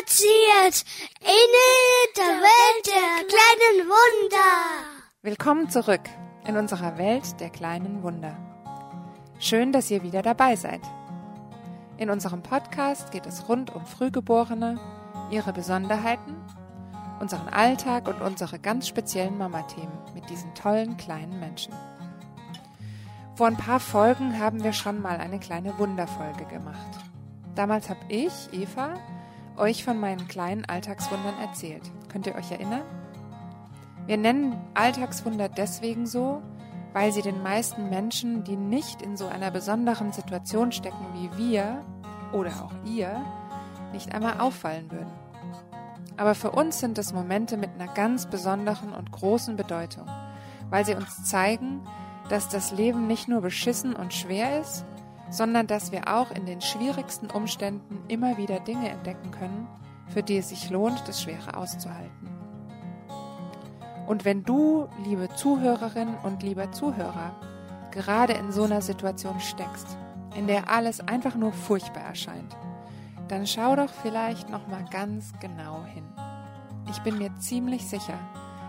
erzählt in der Welt der kleinen Wunder. Willkommen zurück in unserer Welt der kleinen Wunder. Schön, dass ihr wieder dabei seid. In unserem Podcast geht es rund um Frühgeborene, ihre Besonderheiten, unseren Alltag und unsere ganz speziellen Mama-Themen mit diesen tollen kleinen Menschen. Vor ein paar Folgen haben wir schon mal eine kleine Wunderfolge gemacht. Damals habe ich, Eva, euch von meinen kleinen Alltagswundern erzählt. Könnt ihr euch erinnern? Wir nennen Alltagswunder deswegen so, weil sie den meisten Menschen, die nicht in so einer besonderen Situation stecken wie wir oder auch ihr, nicht einmal auffallen würden. Aber für uns sind es Momente mit einer ganz besonderen und großen Bedeutung, weil sie uns zeigen, dass das Leben nicht nur beschissen und schwer ist, sondern dass wir auch in den schwierigsten Umständen immer wieder Dinge entdecken können, für die es sich lohnt, das Schwere auszuhalten. Und wenn du, liebe Zuhörerin und lieber Zuhörer, gerade in so einer Situation steckst, in der alles einfach nur furchtbar erscheint, dann schau doch vielleicht noch mal ganz genau hin. Ich bin mir ziemlich sicher,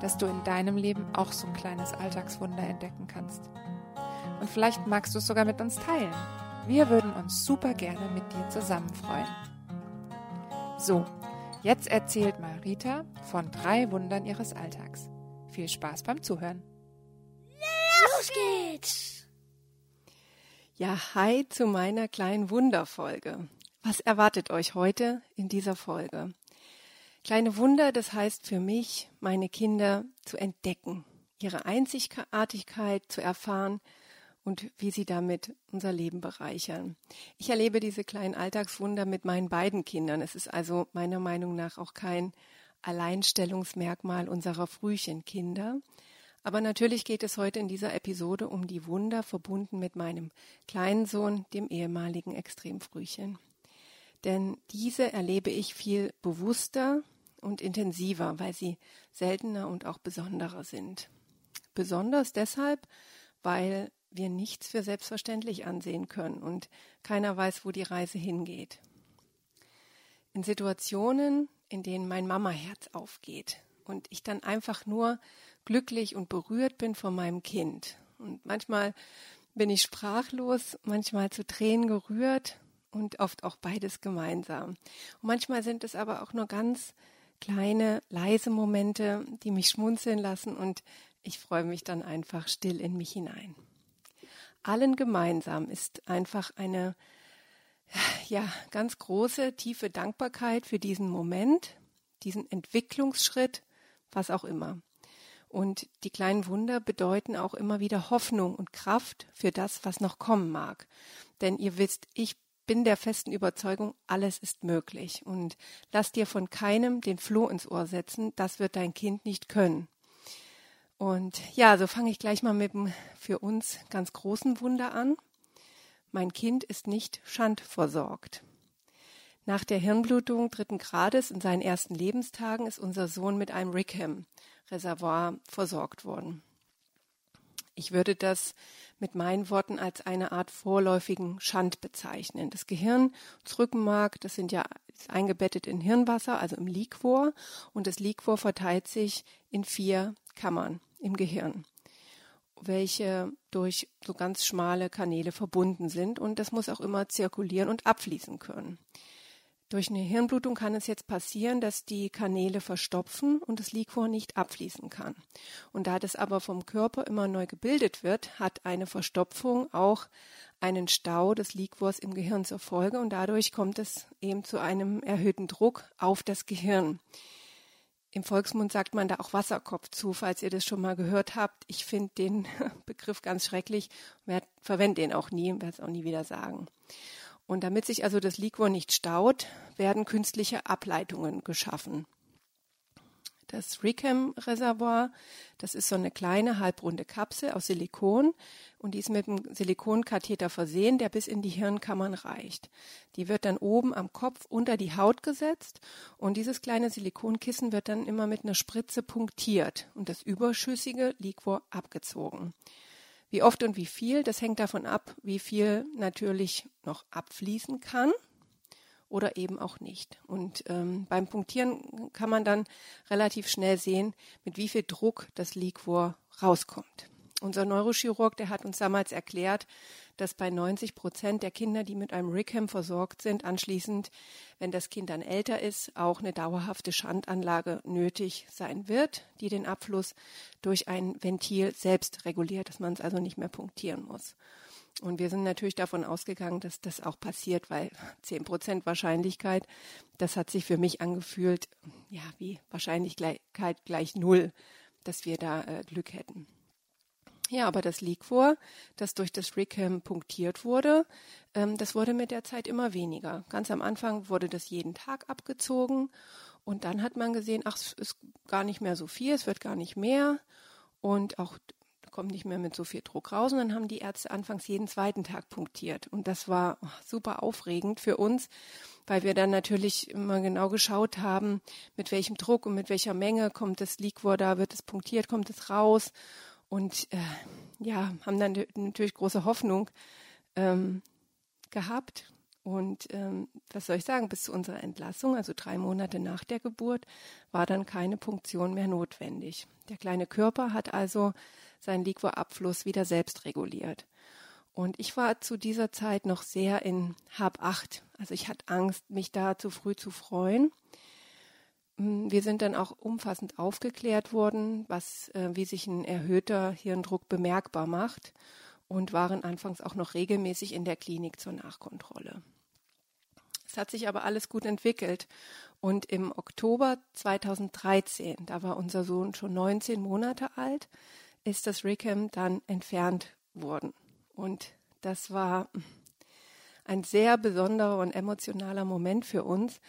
dass du in deinem Leben auch so ein kleines Alltagswunder entdecken kannst. Und vielleicht magst du es sogar mit uns teilen. Wir würden uns super gerne mit dir zusammen freuen. So, jetzt erzählt Marita von drei Wundern ihres Alltags. Viel Spaß beim Zuhören. Los geht's! Ja, hi zu meiner kleinen Wunderfolge. Was erwartet euch heute in dieser Folge? Kleine Wunder, das heißt für mich, meine Kinder zu entdecken, ihre Einzigartigkeit zu erfahren und wie sie damit unser Leben bereichern. Ich erlebe diese kleinen Alltagswunder mit meinen beiden Kindern. Es ist also meiner Meinung nach auch kein Alleinstellungsmerkmal unserer Frühchenkinder. Aber natürlich geht es heute in dieser Episode um die Wunder verbunden mit meinem kleinen Sohn, dem ehemaligen Extremfrühchen. Denn diese erlebe ich viel bewusster und intensiver, weil sie seltener und auch besonderer sind. Besonders deshalb, weil wir nichts für selbstverständlich ansehen können und keiner weiß, wo die Reise hingeht. In Situationen, in denen mein Mamaherz aufgeht und ich dann einfach nur glücklich und berührt bin von meinem Kind. Und manchmal bin ich sprachlos, manchmal zu Tränen gerührt und oft auch beides gemeinsam. Und manchmal sind es aber auch nur ganz kleine, leise Momente, die mich schmunzeln lassen und ich freue mich dann einfach still in mich hinein allen gemeinsam ist einfach eine ja, ganz große, tiefe Dankbarkeit für diesen Moment, diesen Entwicklungsschritt, was auch immer. Und die kleinen Wunder bedeuten auch immer wieder Hoffnung und Kraft für das, was noch kommen mag. Denn ihr wisst, ich bin der festen Überzeugung, alles ist möglich. Und lass dir von keinem den Floh ins Ohr setzen, das wird dein Kind nicht können. Und ja, so fange ich gleich mal mit dem für uns ganz großen Wunder an. Mein Kind ist nicht schandversorgt. Nach der Hirnblutung dritten Grades in seinen ersten Lebenstagen ist unser Sohn mit einem Rickham-Reservoir versorgt worden. Ich würde das mit meinen Worten als eine Art vorläufigen Schand bezeichnen. Das Gehirn, das Rückenmark, das sind ja eingebettet in Hirnwasser, also im Liquor, und das Liquor verteilt sich in vier Kammern im Gehirn, welche durch so ganz schmale Kanäle verbunden sind und das muss auch immer zirkulieren und abfließen können. Durch eine Hirnblutung kann es jetzt passieren, dass die Kanäle verstopfen und das Liquor nicht abfließen kann. Und da das aber vom Körper immer neu gebildet wird, hat eine Verstopfung auch einen Stau des Liquors im Gehirn zur Folge und dadurch kommt es eben zu einem erhöhten Druck auf das Gehirn. Im Volksmund sagt man da auch Wasserkopf zu, falls ihr das schon mal gehört habt. Ich finde den Begriff ganz schrecklich, verwende den auch nie, werde es auch nie wieder sagen. Und damit sich also das Liquor nicht staut, werden künstliche Ableitungen geschaffen. Das Rickham-Reservoir, das ist so eine kleine halbrunde Kapsel aus Silikon. Und die ist mit einem Silikonkatheter versehen, der bis in die Hirnkammern reicht. Die wird dann oben am Kopf unter die Haut gesetzt. Und dieses kleine Silikonkissen wird dann immer mit einer Spritze punktiert. Und das überschüssige Liquor abgezogen. Wie oft und wie viel, das hängt davon ab, wie viel natürlich noch abfließen kann oder eben auch nicht. Und ähm, beim Punktieren kann man dann relativ schnell sehen, mit wie viel Druck das Liquor rauskommt. Unser Neurochirurg, der hat uns damals erklärt, dass bei 90 Prozent der Kinder, die mit einem Rickham versorgt sind, anschließend, wenn das Kind dann älter ist, auch eine dauerhafte Schandanlage nötig sein wird, die den Abfluss durch ein Ventil selbst reguliert, dass man es also nicht mehr punktieren muss. Und wir sind natürlich davon ausgegangen, dass das auch passiert, weil 10 Prozent Wahrscheinlichkeit, das hat sich für mich angefühlt, ja, wie Wahrscheinlichkeit gleich null, dass wir da äh, Glück hätten. Ja, aber das Liquor, das durch das Rickham punktiert wurde, ähm, das wurde mit der Zeit immer weniger. Ganz am Anfang wurde das jeden Tag abgezogen und dann hat man gesehen, ach, es ist gar nicht mehr so viel, es wird gar nicht mehr und auch kommt nicht mehr mit so viel Druck raus. Und dann haben die Ärzte anfangs jeden zweiten Tag punktiert. Und das war super aufregend für uns, weil wir dann natürlich immer genau geschaut haben, mit welchem Druck und mit welcher Menge kommt das Liquor da, wird es punktiert, kommt es raus. Und äh, ja, haben dann natürlich große Hoffnung ähm, gehabt. Und ähm, was soll ich sagen, bis zu unserer Entlassung, also drei Monate nach der Geburt, war dann keine Punktion mehr notwendig. Der kleine Körper hat also seinen Liquorabfluss wieder selbst reguliert. Und ich war zu dieser Zeit noch sehr in Hab acht. Also ich hatte Angst, mich da zu früh zu freuen. Mm, wir sind dann auch umfassend aufgeklärt worden, was, äh, wie sich ein erhöhter Hirndruck bemerkbar macht und waren anfangs auch noch regelmäßig in der Klinik zur Nachkontrolle. Es hat sich aber alles gut entwickelt und im Oktober 2013, da war unser Sohn schon 19 Monate alt, ist das Rickham dann entfernt worden und das war ein sehr besonderer und emotionaler Moment für uns,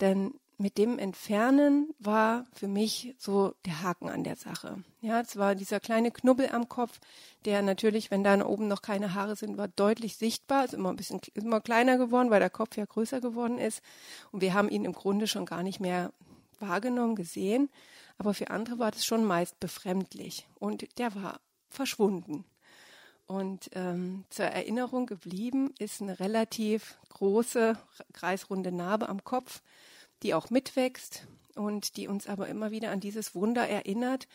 denn mit dem Entfernen war für mich so der Haken an der Sache. Ja, es war dieser kleine Knubbel am Kopf, der natürlich, wenn da oben noch keine Haare sind, war deutlich sichtbar. Ist immer ein bisschen, immer kleiner geworden, weil der Kopf ja größer geworden ist. Und wir haben ihn im Grunde schon gar nicht mehr wahrgenommen, gesehen. Aber für andere war das schon meist befremdlich. Und der war verschwunden. Und ähm, zur Erinnerung geblieben ist eine relativ große, kreisrunde Narbe am Kopf, die auch mitwächst und die uns aber immer wieder an dieses Wunder erinnert,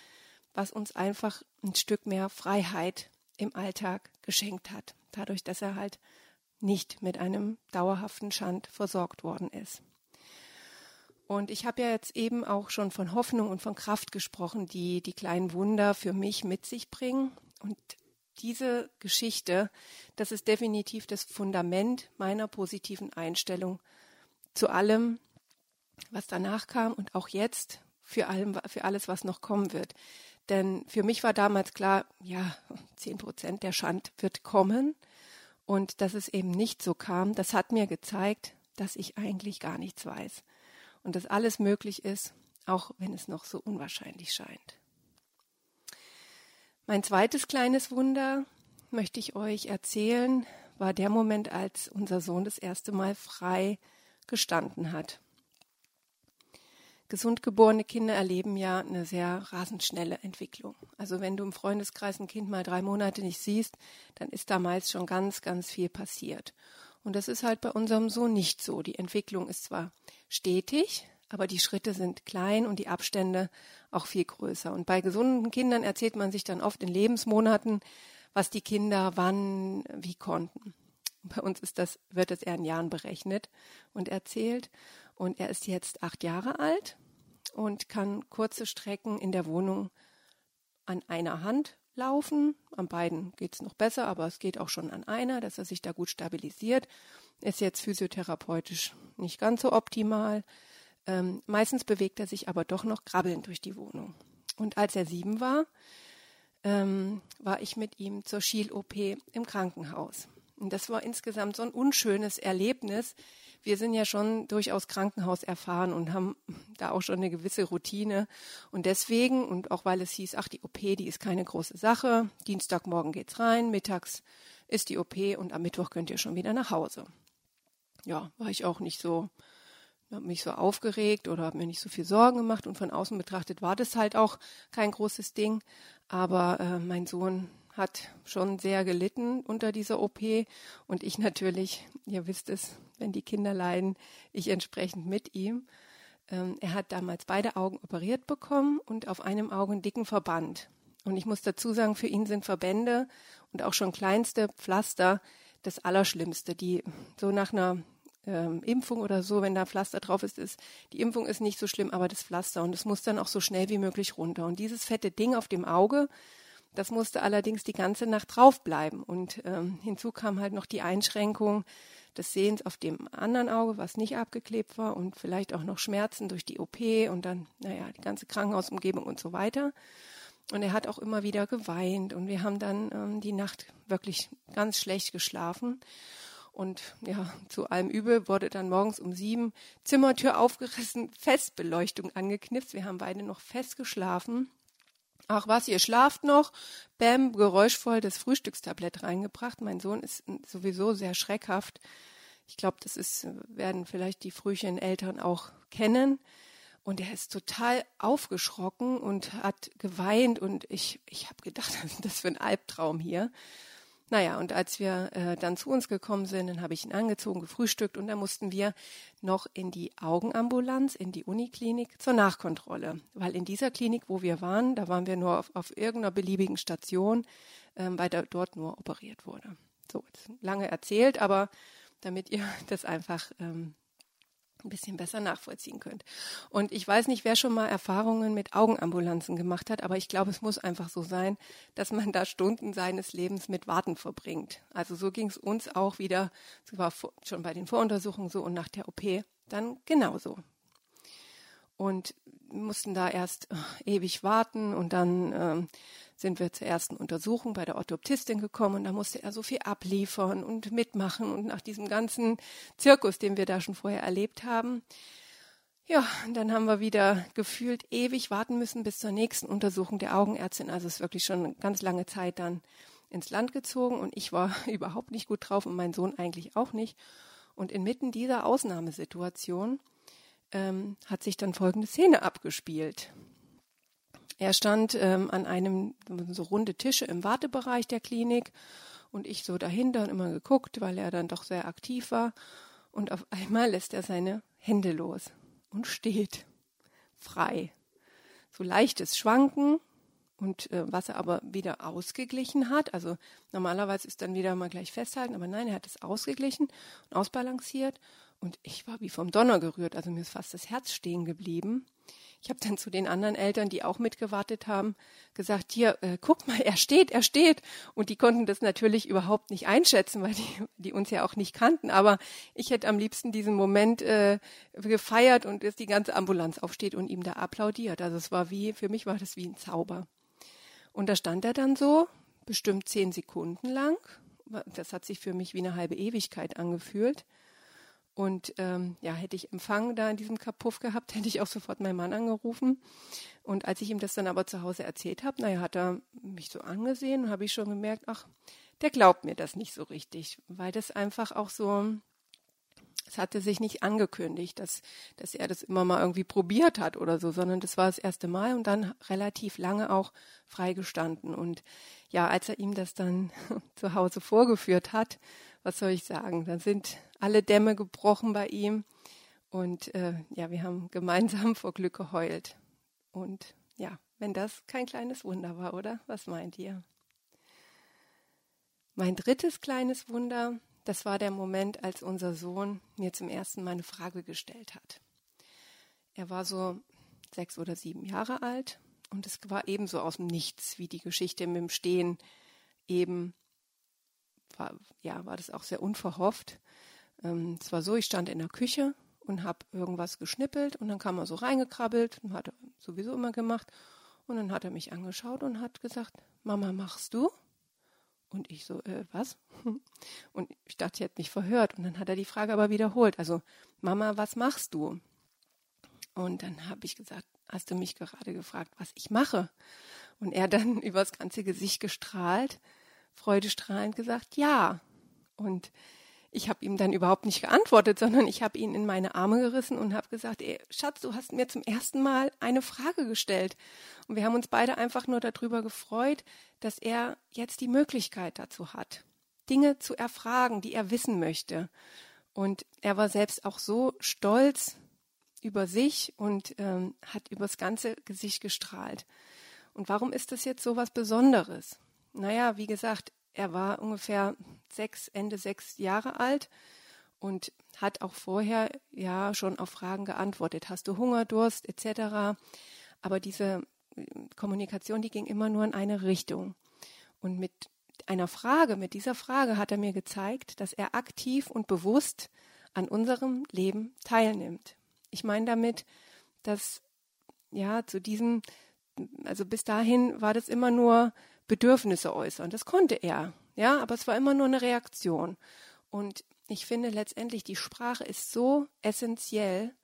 was uns einfach ein Stück mehr Freiheit im Alltag geschenkt hat, dadurch, dass er halt nicht mit einem dauerhaften Schand versorgt worden ist. Und ich habe ja jetzt eben auch schon von Hoffnung und von Kraft gesprochen, die die kleinen Wunder für mich mit sich bringen. Und diese Geschichte, das ist definitiv das Fundament meiner positiven Einstellung zu allem, was danach kam und auch jetzt für, allem, für alles, was noch kommen wird. Denn für mich war damals klar, ja, zehn Prozent der Schand wird kommen. Und dass es eben nicht so kam, das hat mir gezeigt, dass ich eigentlich gar nichts weiß. Und dass alles möglich ist, auch wenn es noch so unwahrscheinlich scheint. Mein zweites kleines Wunder möchte ich euch erzählen, war der Moment, als unser Sohn das erste Mal frei gestanden hat. Gesund geborene Kinder erleben ja eine sehr rasend schnelle Entwicklung. Also wenn du im Freundeskreis ein Kind mal drei Monate nicht siehst, dann ist da meist schon ganz, ganz viel passiert. Und das ist halt bei unserem Sohn nicht so. Die Entwicklung ist zwar stetig, aber die Schritte sind klein und die Abstände auch viel größer. Und bei gesunden Kindern erzählt man sich dann oft in Lebensmonaten, was die Kinder wann wie konnten. Bei uns ist das, wird es eher in Jahren berechnet und erzählt. Und er ist jetzt acht Jahre alt und kann kurze Strecken in der Wohnung an einer Hand laufen. An beiden geht es noch besser, aber es geht auch schon an einer, dass er sich da gut stabilisiert. Ist jetzt physiotherapeutisch nicht ganz so optimal. Ähm, meistens bewegt er sich aber doch noch krabbelnd durch die Wohnung. Und als er sieben war, ähm, war ich mit ihm zur Schiel-OP im Krankenhaus. Und das war insgesamt so ein unschönes Erlebnis, wir sind ja schon durchaus Krankenhaus erfahren und haben da auch schon eine gewisse Routine. Und deswegen, und auch weil es hieß, ach, die OP, die ist keine große Sache. Dienstagmorgen geht's rein, mittags ist die OP und am Mittwoch könnt ihr schon wieder nach Hause. Ja, war ich auch nicht so, habe mich so aufgeregt oder habe mir nicht so viel Sorgen gemacht und von außen betrachtet war das halt auch kein großes Ding. Aber äh, mein Sohn hat schon sehr gelitten unter dieser OP und ich natürlich, ihr wisst es, wenn die Kinder leiden, ich entsprechend mit ihm. Ähm, er hat damals beide Augen operiert bekommen und auf einem Auge einen dicken Verband. Und ich muss dazu sagen, für ihn sind Verbände und auch schon kleinste Pflaster das Allerschlimmste, die so nach einer ähm, Impfung oder so, wenn da Pflaster drauf ist, ist, die Impfung ist nicht so schlimm, aber das Pflaster und es muss dann auch so schnell wie möglich runter. Und dieses fette Ding auf dem Auge, das musste allerdings die ganze Nacht draufbleiben. Und ähm, hinzu kam halt noch die Einschränkung des Sehens auf dem anderen Auge, was nicht abgeklebt war und vielleicht auch noch Schmerzen durch die OP und dann, naja, die ganze Krankenhausumgebung und so weiter. Und er hat auch immer wieder geweint und wir haben dann ähm, die Nacht wirklich ganz schlecht geschlafen. Und ja, zu allem Übel wurde dann morgens um sieben Zimmertür aufgerissen, Festbeleuchtung angeknipst. Wir haben beide noch fest geschlafen. Ach was, ihr schlaft noch? Bäm, geräuschvoll das Frühstückstablett reingebracht. Mein Sohn ist sowieso sehr schreckhaft. Ich glaube, das ist, werden vielleicht die frühchen Eltern auch kennen. Und er ist total aufgeschrocken und hat geweint und ich, ich habe gedacht, was ist das für ein Albtraum hier? Naja, und als wir äh, dann zu uns gekommen sind, dann habe ich ihn angezogen, gefrühstückt und dann mussten wir noch in die Augenambulanz, in die Uniklinik zur Nachkontrolle. Weil in dieser Klinik, wo wir waren, da waren wir nur auf, auf irgendeiner beliebigen Station, ähm, weil da dort nur operiert wurde. So, lange erzählt, aber damit ihr das einfach ähm, ein bisschen besser nachvollziehen könnt. Und ich weiß nicht, wer schon mal Erfahrungen mit Augenambulanzen gemacht hat, aber ich glaube, es muss einfach so sein, dass man da Stunden seines Lebens mit Warten verbringt. Also so ging es uns auch wieder, es war schon bei den Voruntersuchungen so und nach der OP dann genauso. Und mussten da erst äh, ewig warten und dann ähm, sind wir zur ersten Untersuchung bei der Orthoptistin gekommen und da musste er so viel abliefern und mitmachen und nach diesem ganzen Zirkus, den wir da schon vorher erlebt haben, ja, und dann haben wir wieder gefühlt ewig warten müssen bis zur nächsten Untersuchung der Augenärztin. Also es ist wirklich schon eine ganz lange Zeit dann ins Land gezogen und ich war überhaupt nicht gut drauf und mein Sohn eigentlich auch nicht. Und inmitten dieser Ausnahmesituation ähm, hat sich dann folgende Szene abgespielt. Er stand ähm, an einem so runde Tische im Wartebereich der Klinik und ich so dahinter und immer geguckt, weil er dann doch sehr aktiv war. Und auf einmal lässt er seine Hände los und steht frei. So leichtes Schwanken und äh, was er aber wieder ausgeglichen hat. Also normalerweise ist dann wieder mal gleich festhalten, aber nein, er hat es ausgeglichen und ausbalanciert. Und ich war wie vom Donner gerührt. Also mir ist fast das Herz stehen geblieben. Ich habe dann zu den anderen Eltern, die auch mitgewartet haben, gesagt, hier, äh, guck mal, er steht, er steht. Und die konnten das natürlich überhaupt nicht einschätzen, weil die, die uns ja auch nicht kannten. Aber ich hätte am liebsten diesen Moment äh, gefeiert und dass die ganze Ambulanz aufsteht und ihm da applaudiert. Also es war wie, für mich war das wie ein Zauber. Und da stand er dann so, bestimmt zehn Sekunden lang. Das hat sich für mich wie eine halbe Ewigkeit angefühlt. Und ähm, ja, hätte ich Empfang da in diesem Kapuff gehabt, hätte ich auch sofort meinen Mann angerufen. Und als ich ihm das dann aber zu Hause erzählt habe, naja, hat er mich so angesehen und habe ich schon gemerkt, ach, der glaubt mir das nicht so richtig, weil das einfach auch so, es hatte sich nicht angekündigt, dass, dass er das immer mal irgendwie probiert hat oder so, sondern das war das erste Mal und dann relativ lange auch freigestanden. Und ja, als er ihm das dann zu Hause vorgeführt hat, was soll ich sagen, dann sind alle Dämme gebrochen bei ihm. Und äh, ja, wir haben gemeinsam vor Glück geheult. Und ja, wenn das kein kleines Wunder war, oder? Was meint ihr? Mein drittes kleines Wunder, das war der Moment, als unser Sohn mir zum ersten Mal eine Frage gestellt hat. Er war so sechs oder sieben Jahre alt und es war ebenso aus dem Nichts wie die Geschichte mit dem Stehen eben war, ja, war das auch sehr unverhofft. Ähm, es war so, ich stand in der Küche und habe irgendwas geschnippelt und dann kam er so reingekrabbelt und hat er sowieso immer gemacht. Und dann hat er mich angeschaut und hat gesagt, Mama, machst du? Und ich so, äh, was? Und ich dachte, ich hätte mich verhört. Und dann hat er die Frage aber wiederholt. Also, Mama, was machst du? Und dann habe ich gesagt, hast du mich gerade gefragt, was ich mache? Und er dann übers ganze Gesicht gestrahlt, freudestrahlend gesagt, ja. Und ich habe ihm dann überhaupt nicht geantwortet, sondern ich habe ihn in meine Arme gerissen und habe gesagt, ey, Schatz, du hast mir zum ersten Mal eine Frage gestellt. Und wir haben uns beide einfach nur darüber gefreut, dass er jetzt die Möglichkeit dazu hat, Dinge zu erfragen, die er wissen möchte. Und er war selbst auch so stolz über sich und ähm, hat übers ganze Gesicht gestrahlt. Und warum ist das jetzt so was Besonderes? Naja, wie gesagt, er war ungefähr sechs, Ende sechs Jahre alt und hat auch vorher ja schon auf Fragen geantwortet. Hast du Hunger, Durst etc. Aber diese äh, Kommunikation, die ging immer nur in eine Richtung. Und mit einer Frage, mit dieser Frage hat er mir gezeigt, dass er aktiv und bewusst an unserem Leben teilnimmt. Ich meine damit, dass ja zu diesem, also bis dahin war das immer nur Bedürfnisse äußern. Das konnte er, ja, aber es war immer nur eine Reaktion. Und ich finde letztendlich, die Sprache ist so essentiell.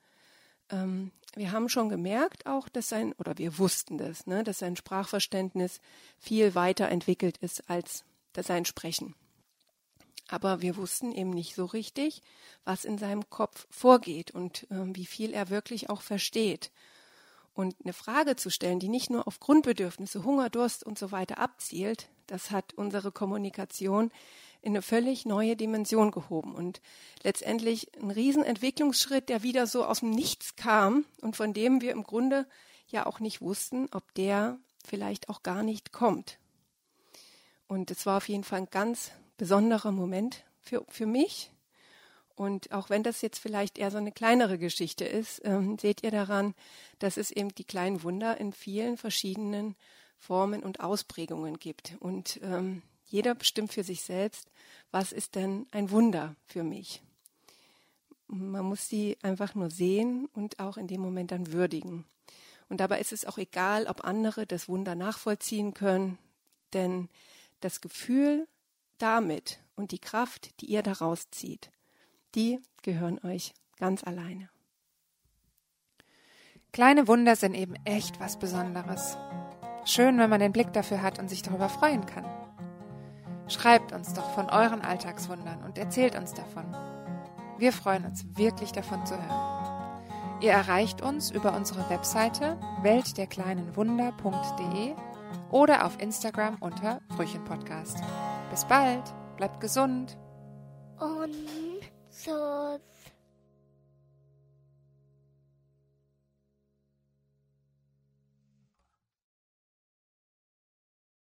Ähm, wir haben schon gemerkt auch, dass sein, oder wir wussten das, ne, dass sein Sprachverständnis viel weiter entwickelt ist als sein Sprechen. Aber wir wussten eben nicht so richtig, was in seinem Kopf vorgeht und äh, wie viel er wirklich auch versteht. Und eine Frage zu stellen, die nicht nur auf Grundbedürfnisse, Hunger, Durst und so weiter abzielt, das hat unsere Kommunikation in eine völlig neue Dimension gehoben und letztendlich ein Riesenentwicklungsschritt, der wieder so aus dem Nichts kam und von dem wir im Grunde ja auch nicht wussten, ob der vielleicht auch gar nicht kommt. Und es war auf jeden Fall ein ganz besonderer Moment für, für mich und auch wenn das jetzt vielleicht eher so eine kleinere Geschichte ist, ähm, seht ihr daran, dass es eben die kleinen Wunder in vielen verschiedenen Formen und Ausprägungen gibt. Und ähm, jeder bestimmt für sich selbst, was ist denn ein Wunder für mich. Man muss sie einfach nur sehen und auch in dem Moment dann würdigen. Und dabei ist es auch egal, ob andere das Wunder nachvollziehen können, denn das Gefühl damit und die Kraft, die ihr daraus zieht, die gehören euch ganz alleine. Kleine Wunder sind eben echt was Besonderes. Schön, wenn man den Blick dafür hat und sich darüber freuen kann. Schreibt uns doch von euren Alltagswundern und erzählt uns davon. Wir freuen uns wirklich davon zu hören. Ihr erreicht uns über unsere Webseite weltderkleinenwunder.de oder auf Instagram unter Frühchenpodcast. Bis bald, bleibt gesund Und so